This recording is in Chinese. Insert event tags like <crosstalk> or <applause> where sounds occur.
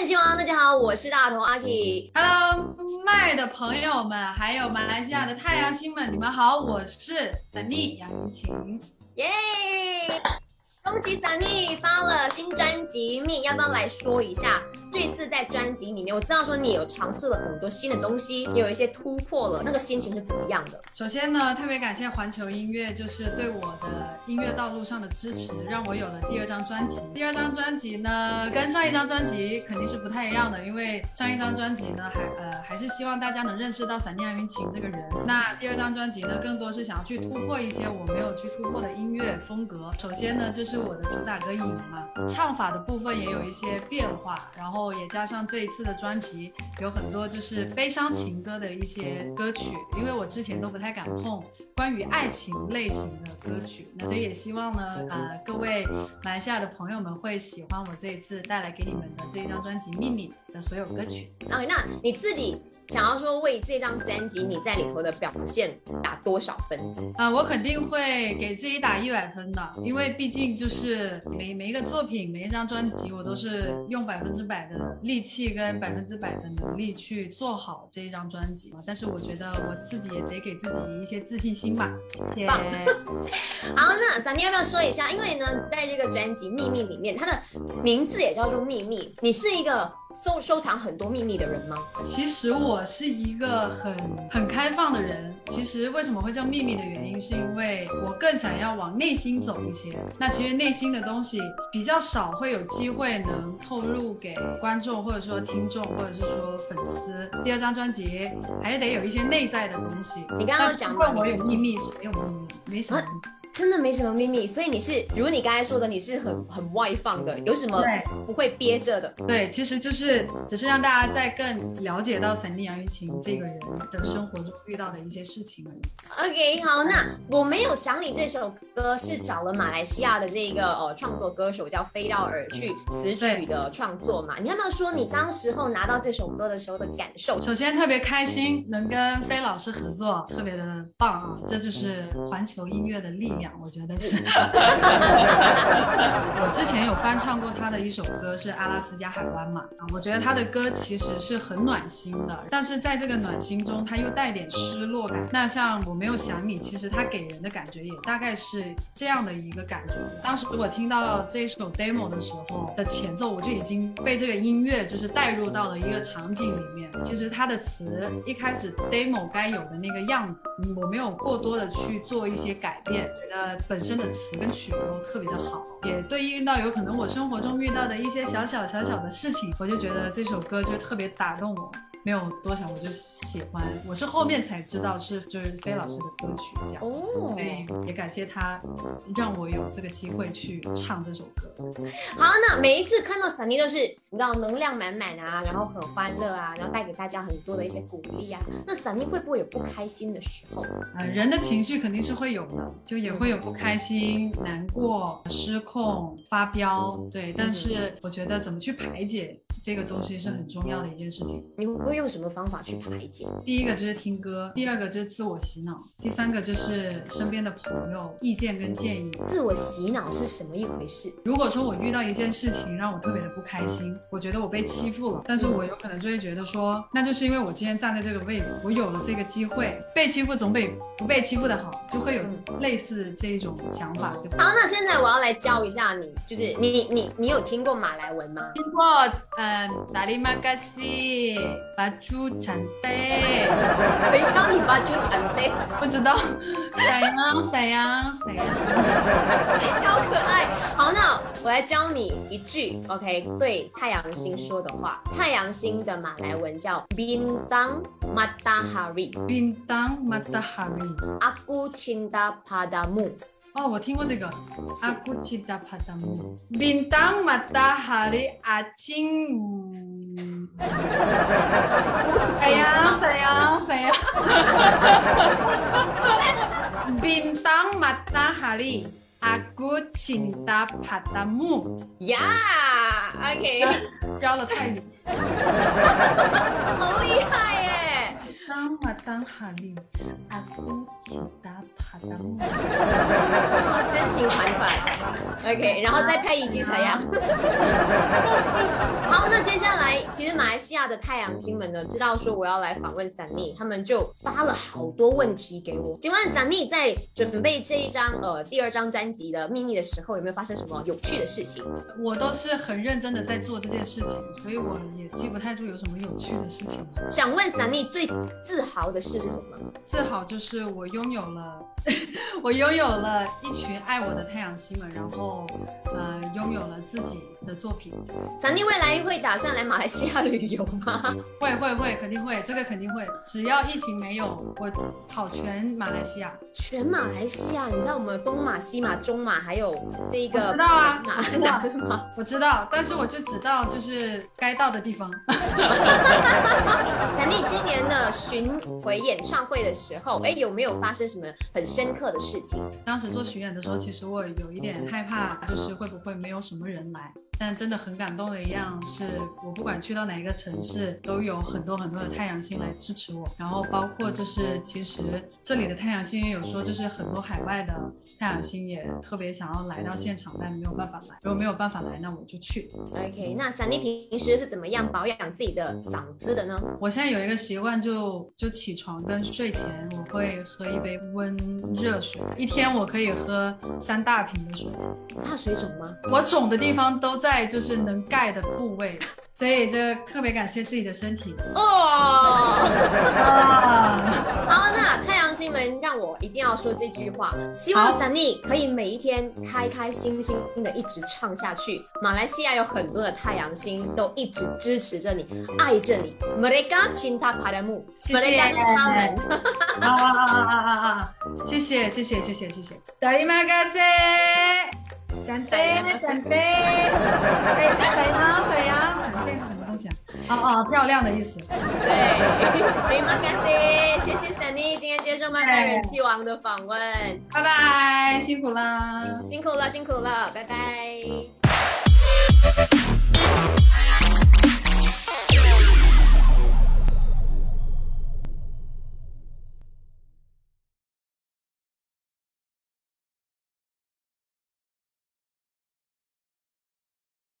人情王，大家好，我是大头阿 K。Hello，麦的朋友们，还有马来西亚的太阳星们，你们好，我是 Sunny 杨云晴。耶！恭喜 Sunny 发了新专辑《命》，要不要来说一下？这次在专辑里面，我知道说你有尝试了很多新的东西，也有一些突破了，那个心情是怎么样的？首先呢，特别感谢环球音乐，就是对我的音乐道路上的支持，让我有了第二张专辑。第二张专辑呢，跟上一张专辑肯定是不太一样的，因为上一张专辑呢，还呃还是希望大家能认识到闪电杨云晴这个人。那第二张专辑呢，更多是想要去突破一些我没有去突破的音乐风格。首先呢，就是我的主打歌《影》嘛，唱法的部分也有一些变化，然后。也加上这一次的专辑有很多就是悲伤情歌的一些歌曲，因为我之前都不太敢碰关于爱情类型的歌曲，那所以也希望呢，呃，各位马来西亚的朋友们会喜欢我这一次带来给你们的这一张专辑《秘密》的所有歌曲。那，那你自己想要说为这张专辑你在里头的表现打多少分？啊、呃，我肯定会给自己打一百分的，因为毕竟就是每每一个作品每一张专辑我都是用百分之百的力气跟百分之百的能力去做好这一张专辑嘛。但是我觉得我自己也得给自己一些自信心吧。谢谢。棒好，那咱你要不要说一下？因为呢，在这个专辑《秘密》里面，它的名字也叫做秘密。你是一个收收藏很多秘密的人吗？其实我是一个很很开放的人。其实为什么会叫秘密的原因，是因为我更想要往内心走一些。那其实内心的东西比较少会有机会能透露给观众，或者说听众，或者是说粉丝。第二张专辑还是得有一些内在的东西。你刚刚讲问我有秘密，没有秘密，没什么。真的没什么秘密，所以你是，如你刚才说的，你是很很外放的，有什么不会憋着的？对，其实就是只是让大家在更了解到闪电杨钰晴这个人的生活中遇到的一些事情而已。OK，好，那我没有想你这首歌是找了马来西亚的这个呃创作歌手叫飞到尔去词曲的创作嘛？你要不要说你当时候拿到这首歌的时候的感受？首先特别开心能跟飞老师合作，特别的棒啊！这就是环球音乐的力量。我觉得是，<laughs> 我之前有翻唱过他的一首歌，是《阿拉斯加海湾》嘛，啊，我觉得他的歌其实是很暖心的，但是在这个暖心中，他又带点失落感。那像我没有想你，其实他给人的感觉也大概是这样的一个感觉。当时我听到这首 demo 的时候的前奏，我就已经被这个音乐就是带入到了一个场景里面。其实他的词一开始 demo 该有的那个样子，我没有过多的去做一些改变。觉得，本身的词跟曲都特别的好，也对应到有可能我生活中遇到的一些小小小小的事情，我就觉得这首歌就特别打动我。没有多少我就喜欢，我是后面才知道是就是飞老师的歌曲这样。哦，对，也感谢他让我有这个机会去唱这首歌。好，那每一次看到闪妮都是你知道能量满满啊，然后很欢乐啊，然后带给大家很多的一些鼓励啊。那闪妮会不会有不开心的时候？呃，人的情绪肯定是会有的，就也会有不开心、难过、失控、发飙，对。但是我觉得怎么去排解？这个东西是很重要的一件事情。你会用什么方法去排解？第一个就是听歌，第二个就是自我洗脑，第三个就是身边的朋友意见跟建议。自我洗脑是什么一回事？如果说我遇到一件事情让我特别的不开心，我觉得我被欺负了，但是我有可能就会觉得说，那就是因为我今天站在这个位置，我有了这个机会，被欺负总比不被欺负的好，就会有类似这一种想法，对吧？好，那现在我要来教一下你，就是你你你你有听过马来文吗？听过，呃。嗯，达里马嘎西，巴朱产呆。谁教你巴朱产呆？不知道。谁呀？谁呀？谁呀？好可爱。好，那我来教你一句，OK，对太阳星说的话。太阳星的马来文叫 Bintang Matahari。Bintang Matahari。Aku cinta padamu。哦，我听过这个。Aku cinta padamu。Bintang matahari acing。谁呀？谁呀？谁呀？Bintang matahari。Aku cinta padamu。呀，OK，标了泰语。好厉害耶！当马当哈利，阿姑请打帕当木。深情款款，OK，然后再配一句采样。<laughs> 好，那接下来其实马来西亚的太阳星们呢，知道说我要来访问散妮，他们就发了好多问题给我。请问散妮在准备这一张呃第二张专辑的秘密的时候，有没有发生什么有趣的事情？我都是很认真的在做这件事情，所以我也记不太住有什么有趣的事情。想问散妮最自豪的事是什么？自豪就是我拥有了，<laughs> 我拥有了一群爱我的太阳星们，然后呃拥有了自己的作品。散妮未来会打算来马来西亚旅游吗？<laughs> 会会会，肯定会，这个肯定会。只要疫情没有，我跑全马来西亚。全马来西亚，你知道我们东马、西马、中马还有这一个我知道啊 <laughs> 南马。我知道，但是我就只到就是该到的地方。<laughs> 陈丽今年的巡回演唱会的时候，哎，有没有发生什么很深刻的事情？当时做巡演的时候，其实我有一点害怕，就是会不会没有什么人来。但真的很感动的一样是，我不管去到哪一个城市，都有很多很多的太阳星来支持我。然后包括就是，其实这里的太阳星也有说，就是很多海外的太阳星也特别想要来到现场，但没有办法来。如果没有办法来，那我就去。OK，那散妮平时是怎么样保养自己的嗓子的呢？我现在有一个习惯就，就起床跟睡前我会喝一杯温热水，一天我可以喝三大瓶的水。怕水肿吗？我肿的地方都在就是能盖的部位，所以就特别感谢自己的身体。<laughs> 哦，啊，<laughs> 好，那太阳星们让我一定要说这句话，希望 Sunny 可以每一天开开心心的一直唱下去。马来西亚有很多的太阳星都一直支持着你，爱着你。Mereka cinta padamu，谢谢 Mereka 是他们。啊啊啊啊啊啊！谢谢谢谢谢谢谢谢。Terima kasih。Cantik cantik。哎，水阳水阳，cantik 是什么东西啊？啊啊，漂亮的意思。对，Terima kasih，谢谢 Sunny 今天接受麦麦人气王的访问，拜拜，辛苦了。辛苦了，辛苦了，拜拜。